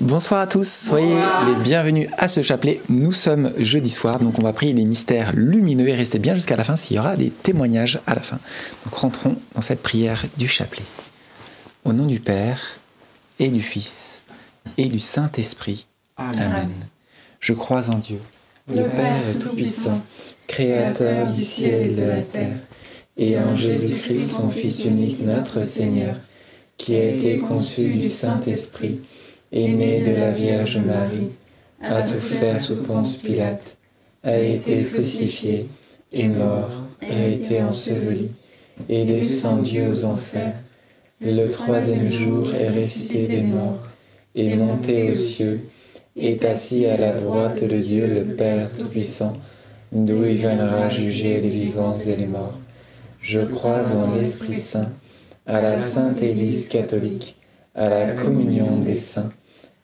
Bonsoir à tous, soyez les bienvenus à ce chapelet. Nous sommes jeudi soir, donc on va prier les mystères lumineux et restez bien jusqu'à la fin s'il y aura des témoignages à la fin. Donc rentrons dans cette prière du chapelet. Au nom du Père et du Fils et du Saint-Esprit. Amen. Je crois en Dieu, le Père Tout-Puissant, Créateur du ciel et de la terre, et en Jésus-Christ, son Fils unique, notre Seigneur, qui a été conçu du Saint-Esprit est né de la Vierge Marie, a souffert sous Ponce Pilate, a été crucifié, est mort, a été enseveli, et descendu aux enfers. Le troisième jour est ressuscité des morts, est monté aux cieux, est assis à la droite de Dieu le Père Tout-Puissant, d'où il viendra juger les vivants et les morts. Je crois en l'Esprit Saint, à la Sainte Église catholique, à la communion des saints,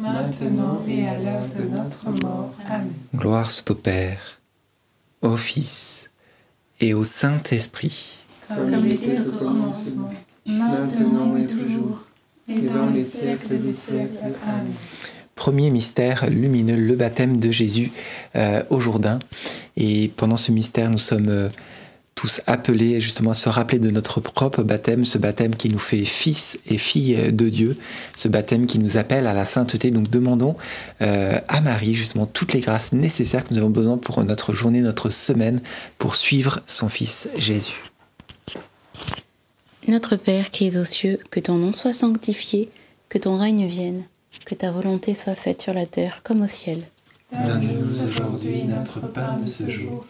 maintenant et à l'heure de notre mort. Amen. Gloire soit au Père, au Fils et au Saint-Esprit. Comme il était au commencement, maintenant et toujours, et dans les siècles des siècles. Amen. Premier mystère lumineux, le baptême de Jésus euh, au Jourdain. Et pendant ce mystère, nous sommes euh, tous appelés justement à se rappeler de notre propre baptême, ce baptême qui nous fait fils et filles de Dieu, ce baptême qui nous appelle à la sainteté. Donc demandons euh, à Marie justement toutes les grâces nécessaires que nous avons besoin pour notre journée, notre semaine, pour suivre son Fils Jésus. Notre Père qui es aux cieux, que ton nom soit sanctifié, que ton règne vienne, que ta volonté soit faite sur la terre comme au ciel. Donne-nous aujourd'hui notre pain de ce jour.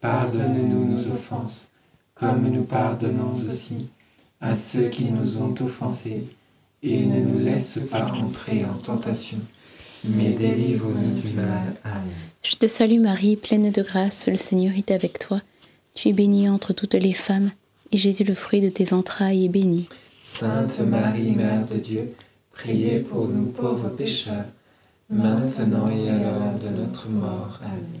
Pardonne-nous nos offenses, comme nous pardonnons aussi à ceux qui nous ont offensés, et ne nous laisse pas entrer en tentation, mais délivre-nous du mal. Amen. Je te salue Marie, pleine de grâce, le Seigneur est avec toi. Tu es bénie entre toutes les femmes, et Jésus, le fruit de tes entrailles, est béni. Sainte Marie, Mère de Dieu, priez pour nous pauvres pécheurs, maintenant et à l'heure de notre mort. Amen.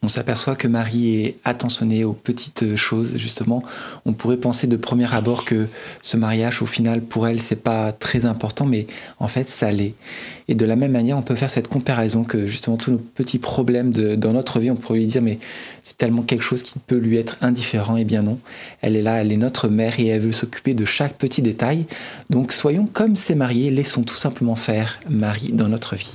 on s'aperçoit que Marie est attentionnée aux petites choses, justement. On pourrait penser de premier abord que ce mariage, au final, pour elle, c'est pas très important, mais en fait, ça l'est. Et de la même manière, on peut faire cette comparaison que justement tous nos petits problèmes de- dans notre vie, on pourrait lui dire, mais c'est tellement quelque chose qui peut lui être indifférent. Eh bien non, elle est là, elle est notre mère et elle veut s'occuper de chaque petit détail. Donc soyons comme ces mariés, laissons tout simplement faire Marie dans notre vie.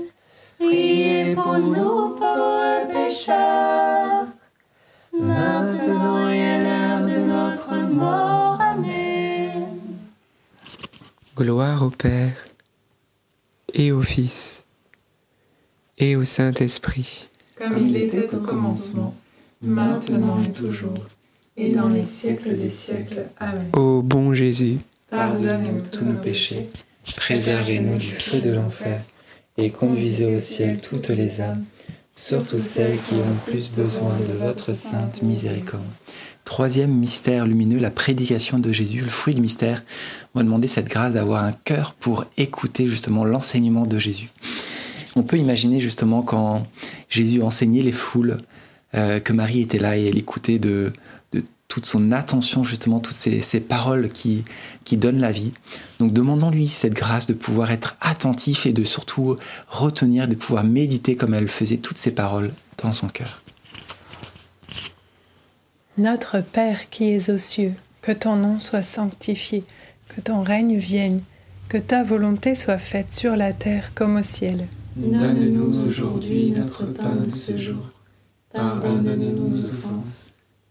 priez pour nous pauvres pécheurs, maintenant et à l'heure de notre mort. Amen. Gloire au Père, et au Fils, et au Saint-Esprit. Comme il était au commencement, maintenant et toujours, et dans les siècles des siècles. Amen. Ô bon Jésus, Pardonne-nous tous nos péchés, préservez-nous du feu de l'enfer, et conduisez au ciel toutes les âmes, surtout celles qui ont plus besoin de votre sainte miséricorde. Troisième mystère lumineux, la prédication de Jésus, le fruit du mystère. On va demander cette grâce d'avoir un cœur pour écouter justement l'enseignement de Jésus. On peut imaginer justement quand Jésus enseignait les foules, euh, que Marie était là et elle écoutait de toute son attention justement, toutes ces, ces paroles qui, qui donnent la vie. Donc demandons-lui cette grâce de pouvoir être attentif et de surtout retenir, de pouvoir méditer comme elle faisait toutes ces paroles dans son cœur. Notre Père qui es aux cieux, que ton nom soit sanctifié, que ton règne vienne, que ta volonté soit faite sur la terre comme au ciel. Donne-nous aujourd'hui notre pain de ce jour. Pardonne-nous nos offenses,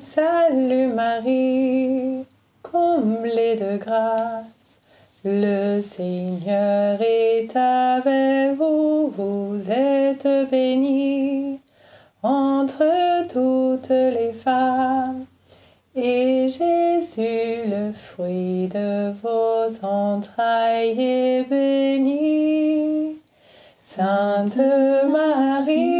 salue Marie, comblée de grâce. Le Seigneur est avec vous, vous êtes bénie entre toutes les femmes. Et Jésus, le fruit de vos entrailles, est béni. Sainte Marie,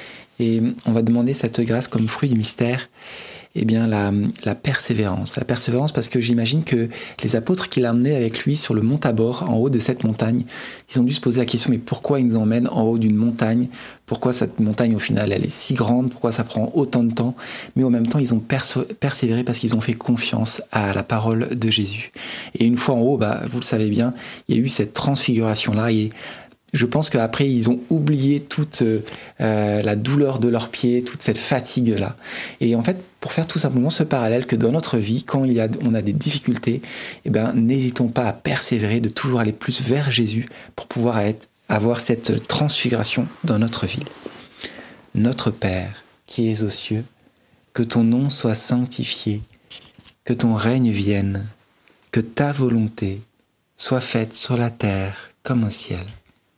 Et on va demander cette grâce comme fruit du mystère, eh bien la, persévérance. La persévérance parce que j'imagine que les apôtres qu'il a emmenés avec lui sur le mont Tabor, en haut de cette montagne, ils ont dû se poser la question, mais pourquoi il nous emmène en haut d'une montagne? Pourquoi cette montagne, au final, elle est si grande? Pourquoi ça prend autant de temps? Mais en même temps, ils ont persévéré parce qu'ils ont fait confiance à la parole de Jésus. Et une fois en haut, bah, vous le savez bien, il y a eu cette transfiguration-là. Je pense qu'après, ils ont oublié toute euh, la douleur de leurs pieds, toute cette fatigue-là. Et en fait, pour faire tout simplement ce parallèle que dans notre vie, quand on a des difficultés, eh ben, n'hésitons pas à persévérer, de toujours aller plus vers Jésus pour pouvoir avoir cette transfiguration dans notre vie. Notre Père, qui es aux cieux, que ton nom soit sanctifié, que ton règne vienne, que ta volonté soit faite sur la terre comme au ciel.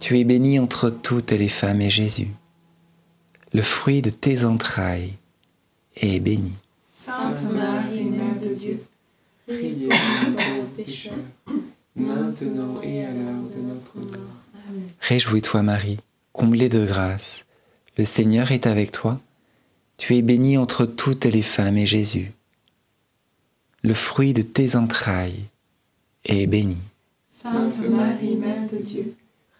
Tu es bénie entre toutes les femmes et Jésus, le fruit de tes entrailles, est béni. Sainte Marie, Mère de Dieu, priez pour pécheurs, maintenant et à l'heure de notre mort. Amen. Réjouis-toi Marie, comblée de grâce. Le Seigneur est avec toi. Tu es bénie entre toutes les femmes et Jésus, le fruit de tes entrailles, est béni. Sainte Marie, Mère de Dieu,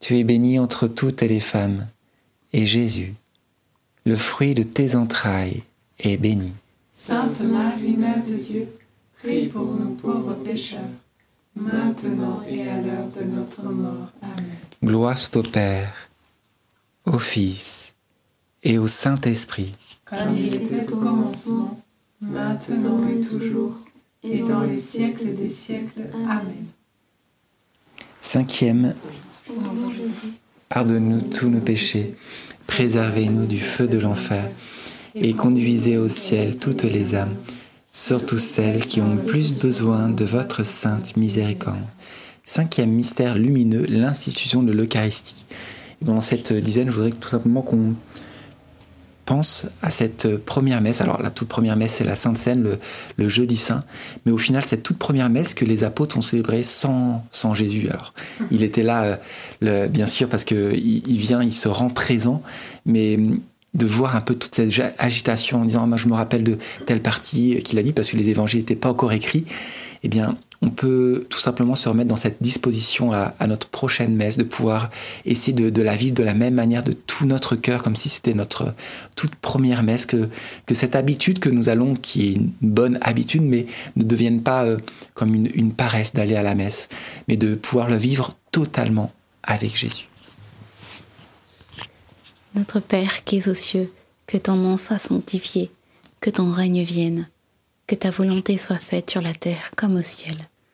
Tu es bénie entre toutes les femmes, et Jésus, le fruit de tes entrailles, est béni. Sainte Marie, Mère de Dieu, priez pour nous pauvres pécheurs, maintenant et à l'heure de notre mort. Amen. Gloire soit au Père, au Fils et au Saint-Esprit, Comme il était au commencement, maintenant et toujours, et dans les siècles des siècles. Amen. Cinquième, pardonne-nous tous nos péchés, préservez-nous du feu de l'enfer, et conduisez au ciel toutes les âmes, surtout celles qui ont plus besoin de votre sainte miséricorde. Cinquième mystère lumineux, l'institution de l'Eucharistie. Dans cette dizaine, je voudrais tout simplement qu'on à cette première messe. Alors la toute première messe, c'est la Sainte Seine, le, jeudi saint. Mais au final, cette toute première messe que les apôtres ont célébrée sans, sans Jésus. Alors il était là, euh, bien sûr, parce qu'il il vient, il se rend présent, mais hum, de voir un peu toute cette agitation en disant, Ah, moi je me rappelle de telle partie qu'il a dit, parce que les évangiles n'étaient pas encore écrits, eh bien, on peut tout simplement se remettre dans cette disposition à, notre prochaine messe, de pouvoir essayer de, la vivre de la même manière de tout notre cœur, comme si c'était notre toute première messe, que, cette habitude que nous allons, qui est une bonne habitude, mais ne devienne pas euh, comme une, une paresse d'aller à la messe, mais de pouvoir le vivre totalement avec Jésus. Notre Père qui es aux cieux, que ton nom soit sanctifié, que ton règne vienne, que ta volonté soit faite sur la terre comme au ciel.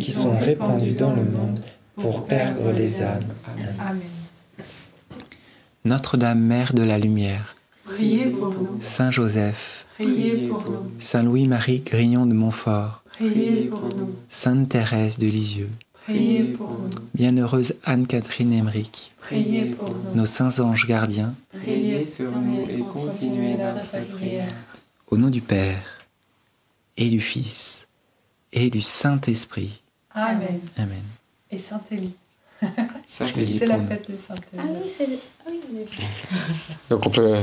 qui sont répandus dans le monde pour perdre les âmes. Amen. Notre-Dame, Mère de la Lumière, Priez pour nous. Saint Joseph, Priez pour nous. Saint Louis-Marie Grignon de Montfort, Priez pour nous. Sainte Thérèse de Lisieux, Priez pour nous. Bienheureuse Anne-Catherine Emmerich, Priez pour nous. nos saints anges gardiens, Priez sur nous et continuez notre prière. au nom du Père et du Fils et du Saint-Esprit. Amen. Amen. Et Saint-Élie. Priez C'est la fête de. Ah oui, c'est le... ah oui, est- Donc on peut,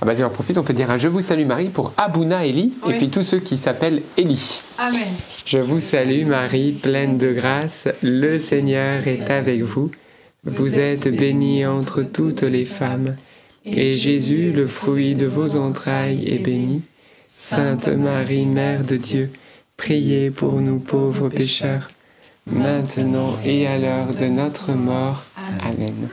ah bah, j'en profite, on peut dire un Je vous salue Marie pour Abouna Eli et puis tous ceux qui s'appellent Eli. Amen. Je vous salue Marie, pleine de grâce, le Seigneur est avec vous. Vous êtes bénie entre toutes les femmes, et Jésus, le fruit de vos entrailles, est béni. Sainte Marie, Mère de Dieu, priez pour nous pauvres pécheurs, maintenant et à l'heure de notre mort. Amen.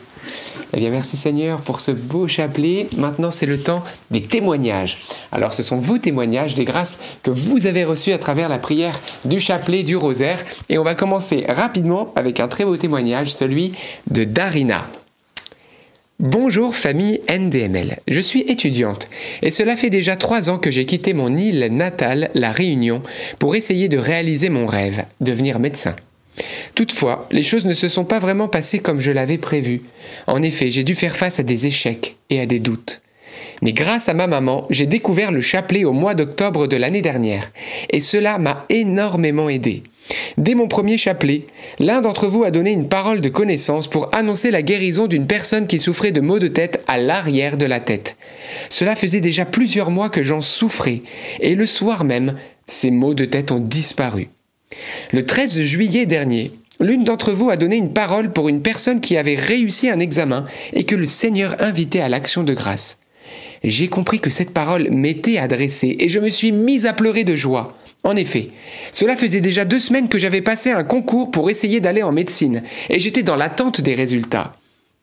Eh bien, merci Seigneur pour ce beau chapelet. Maintenant, c'est le temps des témoignages. Alors, ce sont vos témoignages des grâces que vous avez reçues à travers la prière du chapelet du rosaire. Et on va commencer rapidement avec un très beau témoignage, celui de Darina. Bonjour famille NDML, je suis étudiante et cela fait déjà trois ans que j'ai quitté mon île natale, la Réunion, pour essayer de réaliser mon rêve, devenir médecin. Toutefois, les choses ne se sont pas vraiment passées comme je l'avais prévu. En effet, j'ai dû faire face à des échecs et à des doutes. Mais grâce à ma maman, j'ai découvert le chapelet au mois d'octobre de l'année dernière, et cela m'a énormément aidé. Dès mon premier chapelet, l'un d'entre vous a donné une parole de connaissance pour annoncer la guérison d'une personne qui souffrait de maux de tête à l'arrière de la tête. Cela faisait déjà plusieurs mois que j'en souffrais, et le soir même, ces maux de tête ont disparu. Le 13 juillet dernier, l'une d'entre vous a donné une parole pour une personne qui avait réussi un examen et que le Seigneur invitait à l'action de grâce. J'ai compris que cette parole m'était adressée et je me suis mise à pleurer de joie. En effet, cela faisait déjà deux semaines que j'avais passé un concours pour essayer d'aller en médecine, et j'étais dans l'attente des résultats.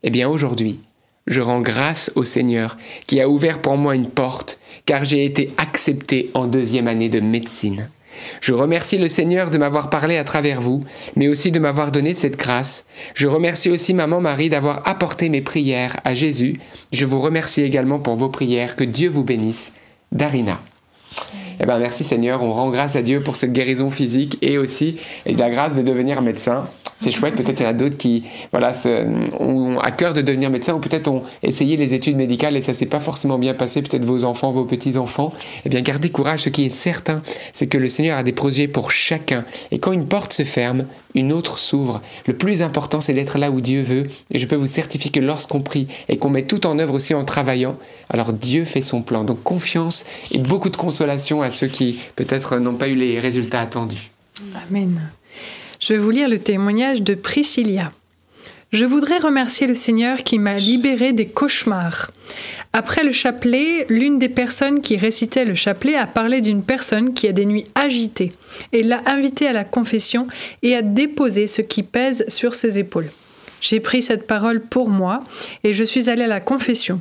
Eh bien aujourd'hui, je rends grâce au Seigneur qui a ouvert pour moi une porte, car j'ai été accepté en deuxième année de médecine. Je remercie le Seigneur de m'avoir parlé à travers vous, mais aussi de m'avoir donné cette grâce. Je remercie aussi Maman Marie d'avoir apporté mes prières à Jésus. Je vous remercie également pour vos prières. Que Dieu vous bénisse. Darina. Eh ben, merci Seigneur, on rend grâce à Dieu pour cette guérison physique et aussi et la grâce de devenir médecin. C'est chouette, peut-être qu'il y en a d'autres qui voilà, ont à cœur de devenir médecin ou peut-être ont essayé les études médicales et ça s'est pas forcément bien passé, peut-être vos enfants, vos petits-enfants. Eh bien, gardez courage, ce qui est certain, c'est que le Seigneur a des projets pour chacun. Et quand une porte se ferme, une autre s'ouvre. Le plus important, c'est d'être là où Dieu veut. Et je peux vous certifier que lorsqu'on prie et qu'on met tout en œuvre aussi en travaillant, alors Dieu fait son plan. Donc confiance et beaucoup de consolation à ceux qui peut-être n'ont pas eu les résultats attendus. Amen. Je vais vous lire le témoignage de Priscilla. Je voudrais remercier le Seigneur qui m'a libéré des cauchemars. Après le chapelet, l'une des personnes qui récitait le chapelet a parlé d'une personne qui a des nuits agitées et l'a invitée à la confession et a déposé ce qui pèse sur ses épaules. J'ai pris cette parole pour moi et je suis allée à la confession.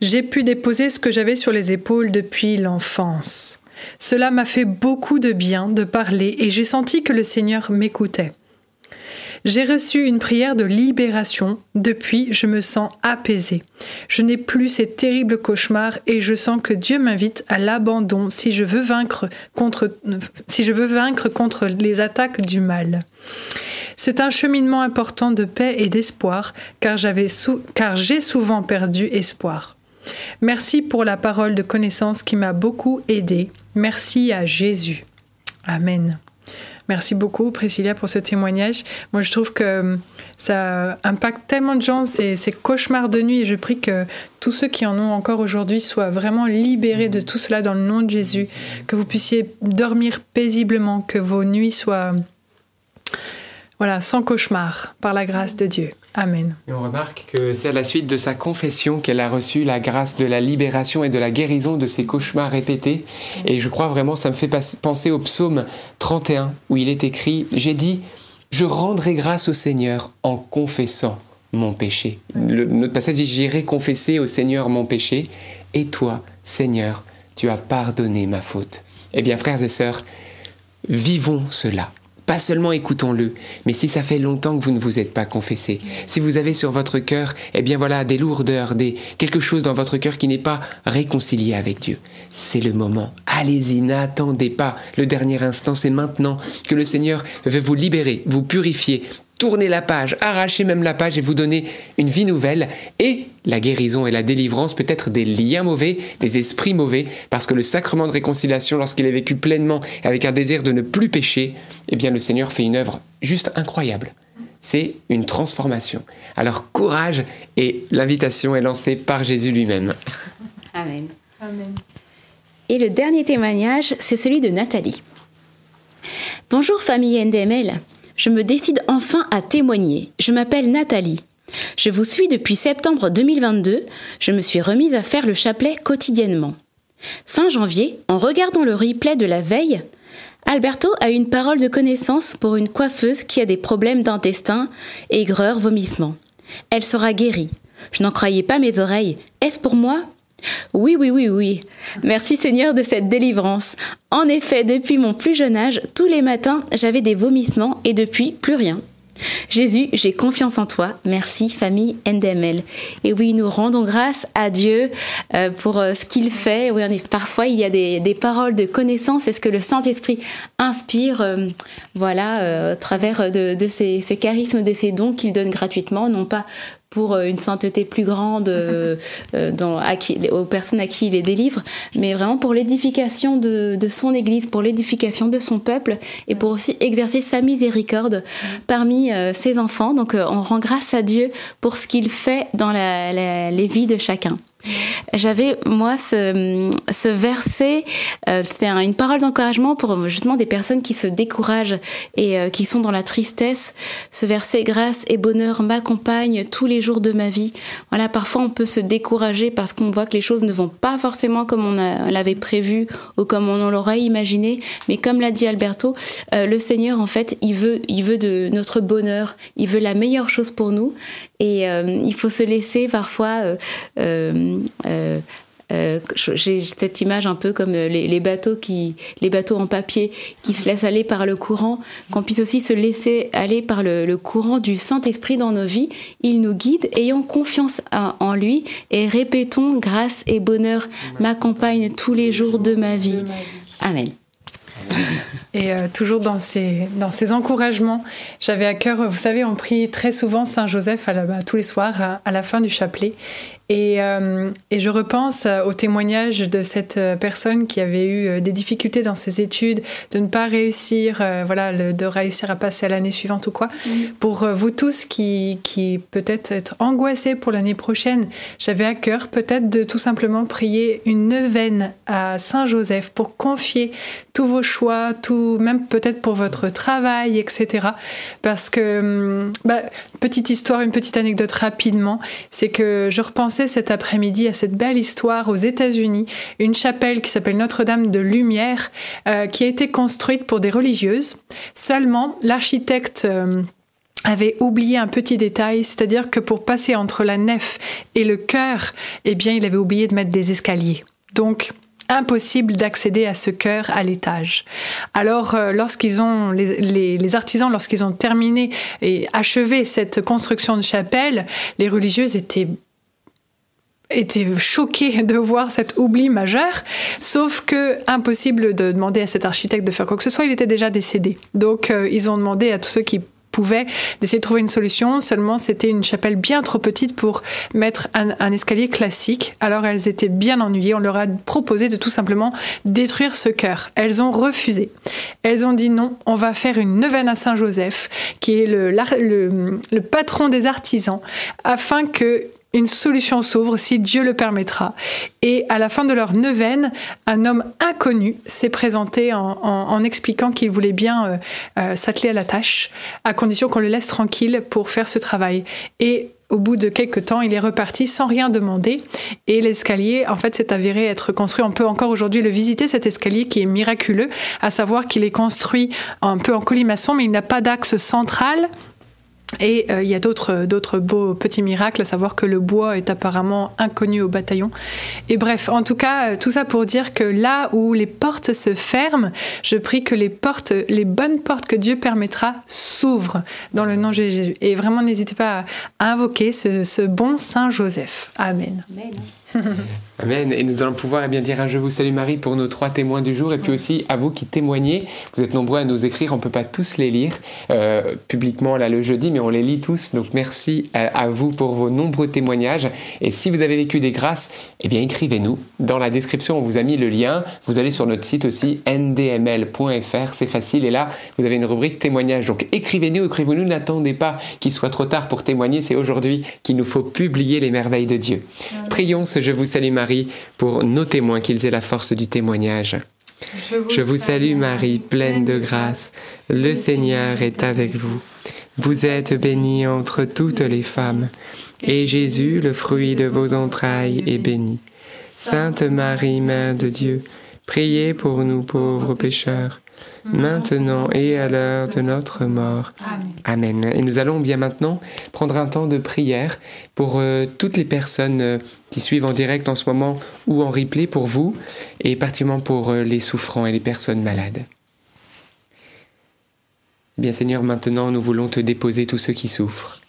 J'ai pu déposer ce que j'avais sur les épaules depuis l'enfance. Cela m'a fait beaucoup de bien de parler et j'ai senti que le Seigneur m'écoutait. J'ai reçu une prière de libération. Depuis, je me sens apaisée. Je n'ai plus ces terribles cauchemars et je sens que Dieu m'invite à l'abandon si je veux vaincre contre, si je veux vaincre contre les attaques du mal. C'est un cheminement important de paix et d'espoir car, car j'ai souvent perdu espoir. Merci pour la parole de connaissance qui m'a beaucoup aidé. Merci à Jésus. Amen. Merci beaucoup, Priscilla, pour ce témoignage. Moi, je trouve que euh, ça impacte tellement de gens, ces, ces, cauchemars de nuit, et je prie que tous ceux qui en ont encore aujourd'hui soient vraiment libérés de tout cela dans le nom de Jésus, que vous puissiez dormir paisiblement, que vos nuits soient voilà, sans cauchemar, par la grâce de Dieu. Amen. Et on remarque que c'est à la suite de sa confession qu'elle a reçu la grâce de la libération et de la guérison de ses cauchemars répétés. Et je crois vraiment, ça me fait penser au psaume 31, où il est écrit, j'ai dit, je rendrai grâce au Seigneur en confessant mon péché. Le, notre passage dit, j'irai confesser au Seigneur mon péché, et toi, Seigneur, tu as pardonné ma faute. Eh bien, frères et sœurs, vivons cela. Pas seulement écoutons-le, mais si ça fait longtemps que vous ne vous êtes pas confessé, si vous avez sur votre cœur, eh bien voilà, des lourdeurs, des quelque chose dans votre cœur qui n'est pas réconcilié avec Dieu, c'est le moment. Allez-y, n'attendez pas le dernier instant, c'est maintenant que le Seigneur veut vous libérer, vous purifier, tourner la page, arracher même la page et vous donner une vie nouvelle et la guérison et la délivrance peut-être des liens mauvais, des esprits mauvais, parce que le sacrement de réconciliation, lorsqu'il est vécu pleinement avec un désir de ne plus pécher, eh bien le Seigneur fait une œuvre juste incroyable. C'est une transformation. Alors courage et l'invitation est lancée par Jésus lui-même. Amen. Amen. Et le dernier témoignage, c'est celui de Nathalie. Bonjour famille NDML je me décide enfin à témoigner. Je m'appelle Nathalie. Je vous suis depuis septembre 2022. Je me suis remise à faire le chapelet quotidiennement. Fin janvier, en regardant le replay de la veille, Alberto a une parole de connaissance pour une coiffeuse qui a des problèmes d'intestin, aigreur, vomissement. Elle sera guérie. Je n'en croyais pas mes oreilles. Est-ce pour moi oui, oui, oui, oui. Merci Seigneur de cette délivrance. En effet, depuis mon plus jeune âge, tous les matins, j'avais des vomissements et depuis, plus rien. Jésus, j'ai confiance en toi. Merci, famille NDML. Et oui, nous rendons grâce à Dieu euh, pour euh, ce qu'il fait. Oui, parfois, il y a des, paroles de connaissance. est ce que le Saint-Esprit inspire, euh, voilà, à travers de, de ces, ces, charismes, de ces dons qu'il donne gratuitement, non pas pour une sainteté plus grande dans, aux personnes à qui il les délivre, mais vraiment pour l'édification de, de, son Église, pour l'édification de son peuple et pour aussi exercer sa miséricorde parmi ses enfants. Donc on rend grâce à Dieu pour ce qu'il fait dans la, les vies de chacun. J'avais, moi, ce, ce verset, euh, c'était une parole d'encouragement pour justement des personnes qui se découragent et euh, qui sont dans la tristesse. Ce verset, grâce et bonheur m'accompagnent tous les jours de ma vie. Voilà, parfois on peut se décourager parce qu'on voit que les choses ne vont pas forcément comme on l'avait prévu ou comme on l'aurait imaginé. Mais comme l'a dit Alberto, euh, le Seigneur, en fait, il veut, il veut de notre bonheur. Il veut la meilleure chose pour nous. Et il faut se laisser parfois euh, euh, j'ai cette image un peu comme les, bateaux qui, les bateaux en papier qui se laissent aller par le courant, qu'on puisse aussi se laisser aller par le, courant du Saint-Esprit dans nos vies. Il nous guide, ayons confiance en lui et répétons grâce et bonheur m'accompagnent tous les jours de ma vie. Amen. Et euh, toujours dans ces, dans ces encouragements, j'avais à cœur, vous savez, on prie très souvent Saint Joseph à bah, tous les soirs à, la fin du chapelet. Et, euh, et, je repense au témoignage de cette euh, personne qui avait eu des difficultés dans ses études, de ne pas réussir, voilà, de réussir à passer à l'année suivante ou quoi. Mm. Pour vous tous qui, qui peut-être être angoissés pour l'année prochaine, j'avais à cœur peut-être de tout simplement prier une neuvaine à Saint Joseph pour confier tous vos choix, tout, même peut-être pour votre travail, etc. Parce que, hum, bah, petite histoire, une petite anecdote rapidement, c'est que je repensais cet après-midi à cette belle histoire aux États-Unis, une chapelle qui s'appelle Notre-Dame de Lumière, euh, qui a été construite pour des religieuses. Seulement, l'architecte hum, avait oublié un petit détail, c'est-à-dire que pour passer entre la nef et le chœur, eh bien, il avait oublié de mettre des escaliers. Donc, impossible d'accéder à ce cœur à l'étage. Alors, euh, lorsqu'ils ont, les, artisans, lorsqu'ils ont terminé et achevé cette construction de chapelle, les religieuses étaient étaient choquées de voir cet oubli majeur, sauf que impossible de demander à cet architecte de faire quoi que ce soit, il était déjà décédé. Donc euh, ils ont demandé à tous ceux qui pouvait d'essayer de trouver une solution. Seulement, c'était une chapelle bien trop petite pour mettre un, escalier classique. Alors, elles étaient bien ennuyées. On leur a proposé de tout simplement détruire ce cœur. Elles ont refusé. Elles ont dit non, on va faire une neuvaine à Saint-Joseph, qui est le patron des artisans, afin que une solution s'ouvre si Dieu le permettra. Et à la fin de leur neuvaine, un homme inconnu s'est présenté en, expliquant qu'il voulait bien euh, euh, s'atteler à la tâche, à condition qu'on le laisse tranquille pour faire ce travail. Et au bout de quelques temps, il est reparti sans rien demander. Et l'escalier, en fait, s'est avéré être construit. On peut encore aujourd'hui le visiter, cet escalier qui est miraculeux, à savoir qu'il est construit un peu en colimaçon, mais il n'a pas d'axe central et euh, il y a d'autres, d'autres beaux petits miracles, à savoir que le bois est apparemment inconnu au bataillon. Et bref, en tout cas, euh, tout ça pour dire que là où les portes se ferment, je prie que les portes, les bonnes portes que Dieu permettra s'ouvrent dans le nom de Jésus. Et vraiment, n'hésitez pas à invoquer ce, ce bon Saint Joseph. Amen. Amen. Amen. Et nous allons pouvoir eh bien, dire un Je vous salue Marie pour nos trois témoins du jour et puis aussi à vous qui témoignez. Vous êtes nombreux à nous écrire, on ne peut pas tous les lire euh, publiquement là le jeudi, mais on les lit tous. Donc merci à, vous pour vos nombreux témoignages. Et si vous avez vécu des grâces, eh bien écrivez-nous. Dans la description, on vous a mis le lien. Vous allez sur notre site aussi ndml.fr, c'est facile. Et là, vous avez une rubrique témoignages. Donc écrivez-nous, écrivez-nous, n'attendez pas qu'il soit trop tard pour témoigner. C'est aujourd'hui qu'il nous faut publier les merveilles de Dieu. Prions ce Je vous salue Marie pour nos témoins, qu'ils aient la force du témoignage. Je vous, salue Marie, pleine de grâce. Le Seigneur est avec vous. Vous êtes bénie entre toutes les femmes, et Jésus, le fruit de vos entrailles, est béni. Sainte Marie, Mère de Dieu, priez pour nous pauvres pécheurs maintenant et à l'heure de notre mort. Amen. Et nous allons bien maintenant prendre un temps de prière pour euh, toutes les personnes euh, qui suivent en direct en ce moment ou en replay pour vous, et particulièrement pour euh, les souffrants et les personnes malades. Bien Seigneur, maintenant nous voulons te déposer tous ceux qui souffrent.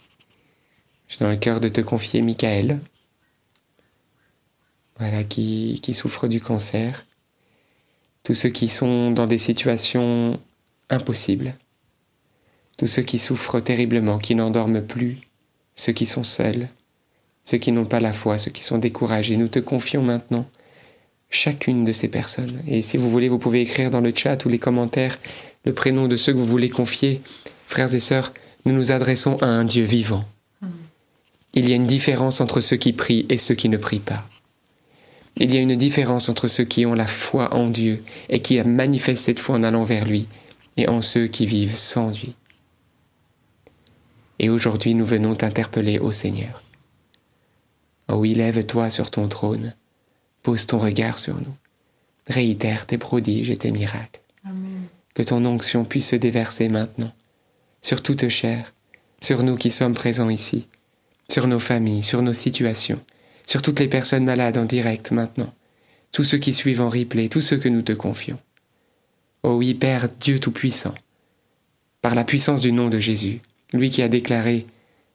J'ai dans le cœur de te confier Michael, voilà, qui, qui souffre du cancer tous ceux qui sont dans des situations impossibles, tous ceux qui souffrent terriblement, qui n'endorment plus, ceux qui sont seuls, ceux qui n'ont pas la foi, ceux qui sont découragés. Nous te confions maintenant chacune de ces personnes. Et si vous voulez, vous pouvez écrire dans le chat ou les commentaires le prénom de ceux que vous voulez confier. Frères et sœurs, nous nous adressons à un Dieu vivant. Il y a une différence entre ceux qui prient et ceux qui ne prient pas. Il y a une différence entre ceux qui ont la foi en Dieu et qui manifestent cette foi en allant vers lui et en ceux qui vivent sans lui. Et aujourd'hui, nous venons t'interpeller au Seigneur. Oh oui, lève-toi sur ton trône, pose ton regard sur nous, réitère tes prodiges et tes miracles. Que ton onction puisse se déverser maintenant, sur toute chair, sur nous qui sommes présents ici, sur nos familles, sur nos situations, sur toutes les personnes malades en direct maintenant, tous ceux qui suivent en replay, tous ceux que nous te confions. Ô oui, Père Dieu Tout-Puissant, par la puissance du nom de Jésus, lui qui a déclaré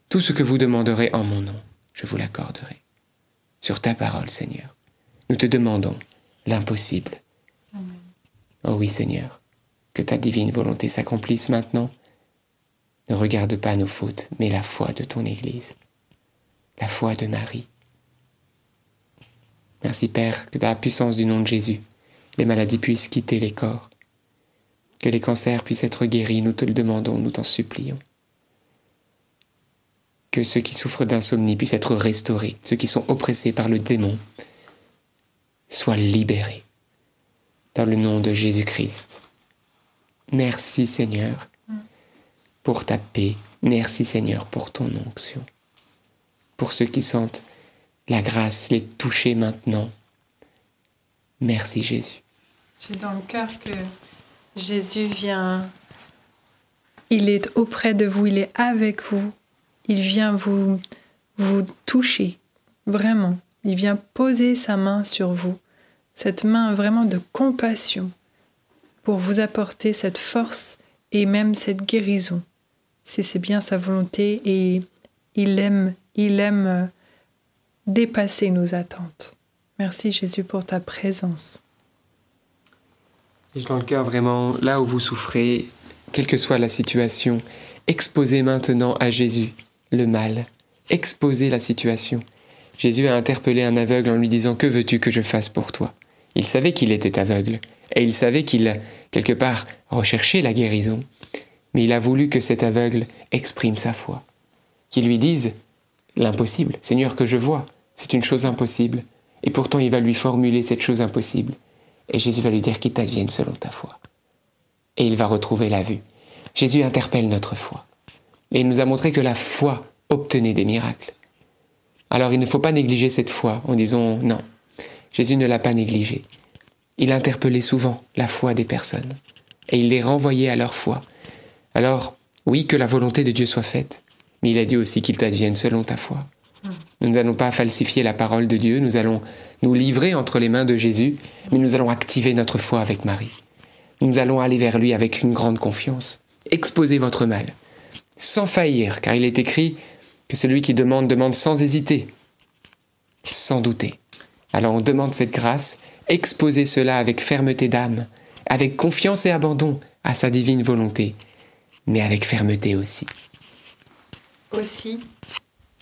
Tout ce que vous demanderez en mon nom, je vous l'accorderai. Sur ta parole, Seigneur, nous te demandons l'impossible. Oh oui, Seigneur, que ta divine volonté s'accomplisse maintenant. Ne regarde pas nos fautes, mais la foi de ton Église, la foi de Marie, Merci Père, que dans la puissance du nom de Jésus, les maladies puissent quitter les corps, que les cancers puissent être guéris, nous te le demandons, nous t'en supplions. Que ceux qui souffrent d'insomnie puissent être restaurés, ceux qui sont oppressés par le démon soient libérés. Dans le nom de Jésus-Christ. Merci Seigneur pour ta paix. Merci Seigneur pour ton onction. Pour ceux qui sentent la grâce les toucher maintenant. Merci Jésus. J'ai dans le cœur que Jésus vient, il est auprès de vous, il est avec vous, il vient vous, vous toucher, vraiment. Il vient poser sa main sur vous, cette main vraiment de compassion, pour vous apporter cette force et même cette guérison, si c'est bien sa volonté et il aime, il aime dépasser nos attentes. Merci Jésus pour ta présence. J'ai dans le cœur vraiment, là où vous souffrez, quelle que soit la situation, exposez maintenant à Jésus le mal. Exposez la situation. Jésus a interpellé un aveugle en lui disant Que veux-tu que je fasse pour toi? Il savait qu'il était aveugle, et il savait qu'il, quelque part, recherchait la guérison. Mais il a voulu que cet aveugle exprime sa foi, qu'il lui dise L'impossible, Seigneur, que je vois, c'est une chose impossible. Et pourtant, il va lui formuler cette chose impossible. Et Jésus va lui dire qu'il t'advienne selon ta foi. Et il va retrouver la vue. Jésus interpelle notre foi. Et il nous a montré que la foi obtenait des miracles. Alors il ne faut pas négliger cette foi en disant non. Jésus ne l'a pas négligée. Il interpellait souvent la foi des personnes. Et il les renvoyait à leur foi. Alors, oui, que la volonté de Dieu soit faite, mais il a dit aussi qu'il t'advienne selon ta foi. Nous n'allons pas falsifier la parole de Dieu, nous allons nous livrer entre les mains de Jésus, mais nous allons activer notre foi avec Marie. Nous allons aller vers lui avec une grande confiance. Exposez votre mal, sans faillir, car il est écrit que celui qui demande demande sans hésiter, sans douter. Alors on demande cette grâce, exposez cela avec fermeté d'âme, avec confiance et abandon à sa divine volonté, mais avec fermeté aussi. Aussi,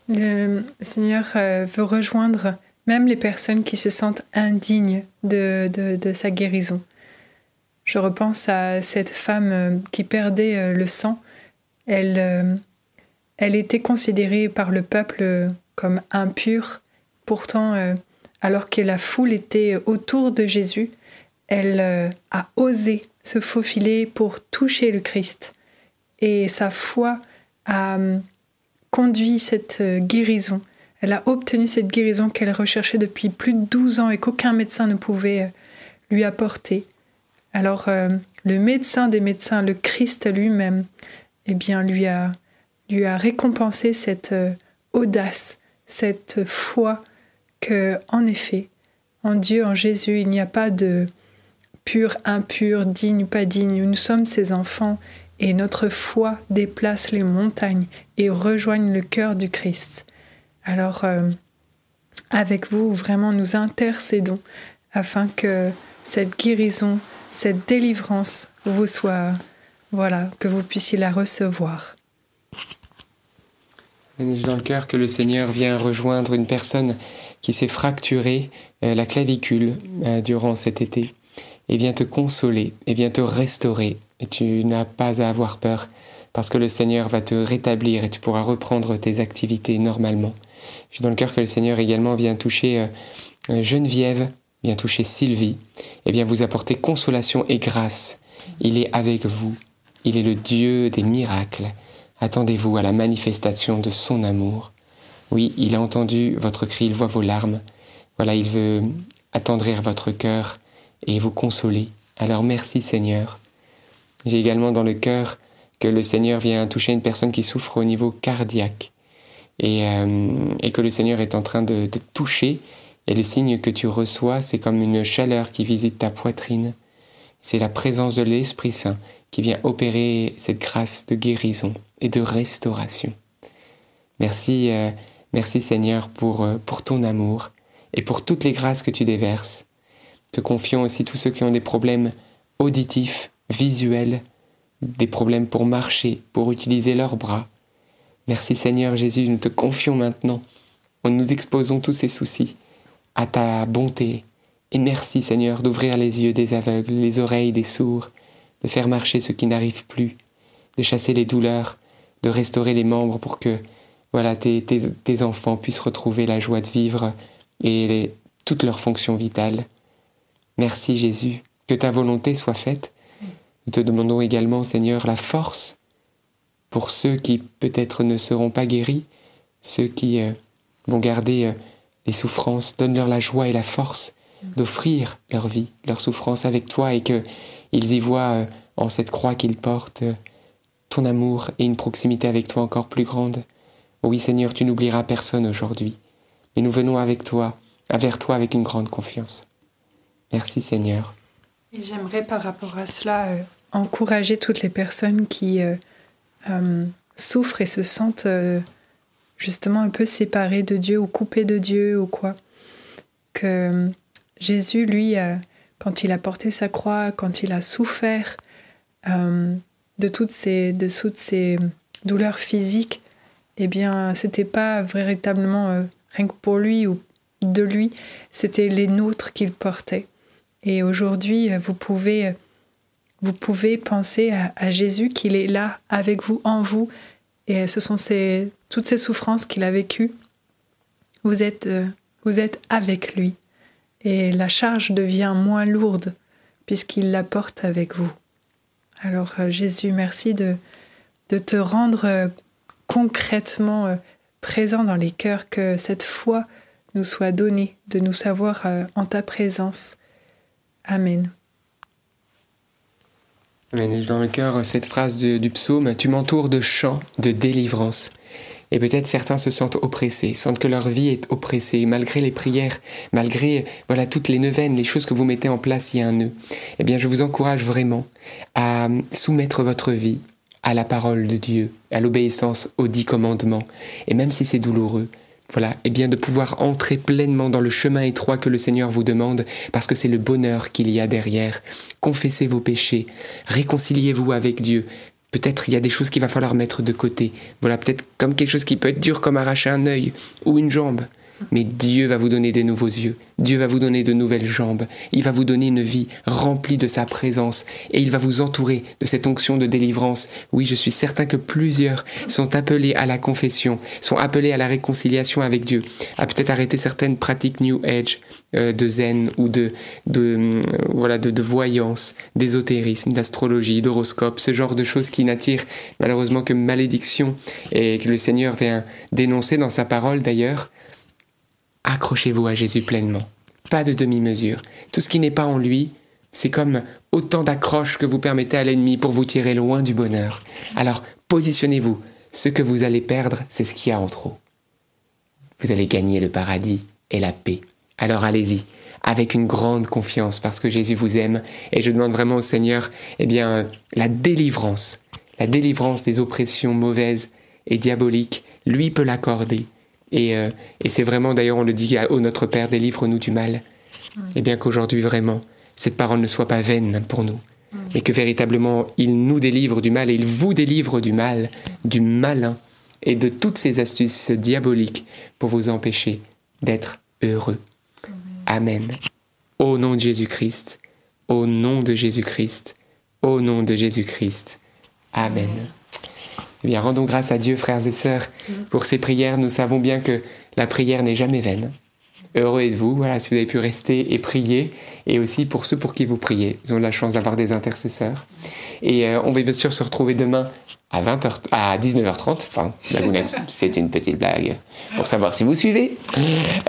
le Seigneur euh, veut rejoindre même les personnes qui se sentent indignes de, de, sa guérison. Je repense à cette femme euh, qui perdait euh, le sang. Elle, elle était considérée par le peuple comme impure. Pourtant, alors que la foule était autour de Jésus, elle a osé se faufiler pour toucher le Christ. Et sa foi a conduit cette euh, guérison. Elle a obtenu cette guérison qu'elle recherchait depuis plus de 12 ans et qu'aucun médecin ne pouvait euh, lui apporter. Alors euh, le médecin des médecins, le Christ lui-même, eh bien lui a, lui a récompensé cette audace, cette foi que, en effet, en Dieu, en Jésus, il n'y a pas de pur, impur, digne, pas digne. Nous sommes ses enfants et notre foi déplace les montagnes et rejoigne le cœur du Christ. Alors, euh, avec vous, vraiment, nous intercédons afin que cette guérison, cette délivrance vous soit, voilà, que vous puissiez la recevoir. J'ai dans le cœur que le Seigneur vient rejoindre une personne qui s'est fracturée euh, la clavicule euh, durant cet été et vient te consoler et vient te restaurer. Et tu n'as pas à avoir peur parce que le Seigneur va te rétablir et tu pourras reprendre tes activités normalement. J'ai dans le cœur que le Seigneur également vient toucher euh, Geneviève, vient toucher Sylvie et vient vous apporter consolation et grâce. Il est avec vous. Il est le Dieu des miracles. Attendez-vous à la manifestation de son amour. Oui, il a entendu votre cri, il voit vos larmes. Voilà, il veut attendrir votre cœur et vous consoler. Alors merci Seigneur. J'ai également dans le cœur que le Seigneur vient toucher une personne qui souffre au niveau cardiaque et, euh, que le Seigneur est en train de, toucher. Et le signe que tu reçois, c'est comme une chaleur qui visite ta poitrine. C'est la présence de l'Esprit Saint qui vient opérer cette grâce de guérison et de restauration. Merci, euh, merci Seigneur pour, euh, pour ton amour et pour toutes les grâces que tu déverses. Te confions aussi tous ceux qui ont des problèmes auditifs, visuels, des problèmes pour marcher, pour utiliser leurs bras. Merci Seigneur Jésus, nous te confions maintenant. Nous exposons tous ces soucis à ta bonté. Et merci Seigneur d'ouvrir les yeux des aveugles, les oreilles des sourds, de faire marcher ceux qui n'arrivent plus, de chasser les douleurs, de restaurer les membres pour que voilà tes, tes, enfants puissent retrouver la joie de vivre et toutes leurs fonctions vitales. Merci Jésus, que ta volonté soit faite. Nous te demandons également, Seigneur, la force pour ceux qui peut-être ne seront pas guéris, ceux qui euh, vont garder euh, les souffrances. Donne-leur la joie et la force d'offrir leur vie, leur souffrance avec toi et qu'ils y voient euh, en cette croix qu'ils portent ton amour et une proximité avec toi encore plus grande. Oui Seigneur, tu n'oublieras personne aujourd'hui, mais nous venons avec toi, vers toi avec une grande confiance. Merci Seigneur. Et j'aimerais par rapport à cela encourager toutes les personnes qui euh, euh, souffrent et se sentent justement un peu séparées de Dieu ou coupées de Dieu ou quoi. Que Jésus, lui, quand il a porté sa croix, quand il a souffert, de toutes ces, de toutes ces douleurs physiques, eh bien, c'était pas véritablement euh, rien que pour lui ou de lui, c'était les nôtres qu'il portait. Et aujourd'hui, euh, vous pouvez, euh, vous pouvez penser à, Jésus, qu'il est là avec vous, en vous, et ce sont toutes ces souffrances qu'il a vécues. Vous êtes, vous êtes avec lui, et la charge devient moins lourde puisqu'il la porte avec vous. Alors euh, Jésus, merci de, te rendre euh, concrètement euh, présent dans les cœurs, que cette foi nous soit donnée, de nous savoir en ta présence. Amen. Amen. Dans le cœur, cette phrase du psaume, Tu m'entoures de chants de délivrance. Et peut-être certains se sentent oppressés, sentent que leur vie est oppressée, malgré les prières, malgré voilà toutes les neuvaines, les choses que vous mettez en place, il y a un nœud. Eh bien, je vous encourage vraiment à soumettre votre vie à la parole de Dieu, à l'obéissance aux dix commandements. Et même si c'est douloureux, voilà, et bien de pouvoir entrer pleinement dans le chemin étroit que le Seigneur vous demande, parce que c'est le bonheur qu'il y a derrière. Confessez vos péchés, réconciliez-vous avec Dieu, Peut-être il y a des choses qu'il va falloir mettre de côté. Voilà, peut-être comme quelque chose qui peut être dur comme arracher un œil ou une jambe. Mais Dieu va vous donner des nouveaux yeux. Dieu va vous donner de nouvelles jambes. Il va vous donner une vie remplie de sa présence. Et il va vous entourer de cette onction de délivrance. Oui, je suis certain que plusieurs sont appelés à la confession, sont appelés à la réconciliation avec Dieu, à peut-être arrêter certaines pratiques New Age, euh, de zen ou de, de, euh, voilà, de, de voyance, d'ésotérisme, d'astrologie, d'horoscope, ce genre de choses qui n'attirent malheureusement que malédiction et que le Seigneur vient dénoncer dans sa parole d'ailleurs accrochez-vous à Jésus pleinement. Pas de demi-mesure. Tout ce qui n'est pas en lui, c'est comme autant d'accroches que vous permettez à l'ennemi pour vous tirer loin du bonheur. Alors, positionnez-vous. Ce que vous allez perdre, c'est ce qu'il y a en trop. Vous allez gagner le paradis et la paix. Alors allez-y, avec une grande confiance, parce que Jésus vous aime, et je demande vraiment au Seigneur, eh bien, la délivrance, la délivrance des oppressions mauvaises et diaboliques, lui peut l'accorder. Euh, et, c'est vraiment, d'ailleurs, on le dit au Notre Père, délivre-nous du mal. Et bien qu'aujourd'hui, vraiment, cette parole ne soit pas vaine pour nous, mais que véritablement, il nous délivre du mal et il vous délivre du mal, du malin, et de toutes ces astuces diaboliques pour vous empêcher d'être heureux. Amen. Au nom de Jésus-Christ, au nom de Jésus-Christ, au nom de Jésus-Christ. Amen. Eh bien, rendons grâce à Dieu, frères et sœurs, pour ces prières. Nous savons bien que la prière n'est jamais vaine. Heureux êtes-vous, voilà, si vous avez pu rester et prier, et aussi pour ceux pour qui vous priez. Ils ont la chance d'avoir des intercesseurs. Et euh, on va bien sûr se retrouver demain à, 20h, à 19h30. Pardon, blagounette, c'est une petite blague pour savoir si vous suivez.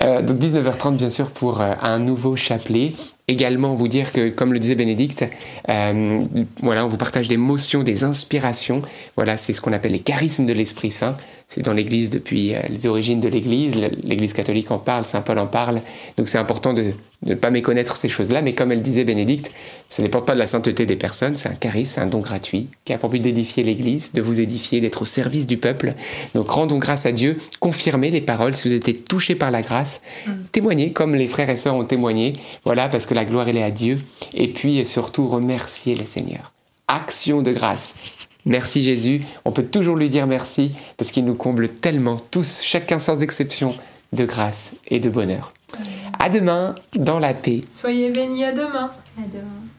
Euh, donc 19h30, bien sûr, pour euh, un nouveau chapelet également vous dire que, comme le disait Bénédicte, euh, voilà, on vous partage des motions, des inspirations. Voilà, c'est ce qu'on appelle les charismes de l'Esprit Saint. C'est dans l'Église depuis euh, les origines de l'Église. L'Église catholique en parle, Saint Paul en parle. Donc c'est important de, ne pas méconnaître ces choses-là. Mais comme elle disait Bénédicte, ce n'est pas de la sainteté des personnes, c'est un charisme, c'est un don gratuit qui a pour but d'édifier l'Église, de vous édifier, d'être au service du peuple. Donc rendons grâce à Dieu, confirmez les paroles si vous êtes touchés par la grâce, mm. témoignez comme les frères et sœurs ont témoigné. Voilà, parce que la gloire, elle est à Dieu. Et puis, et surtout, remercier le Seigneur. Action de grâce. Merci Jésus. On peut toujours lui dire merci parce qu'il nous comble tellement, tous, chacun sans exception, de grâce et de bonheur. À demain dans la paix. Soyez bénis à demain. À demain.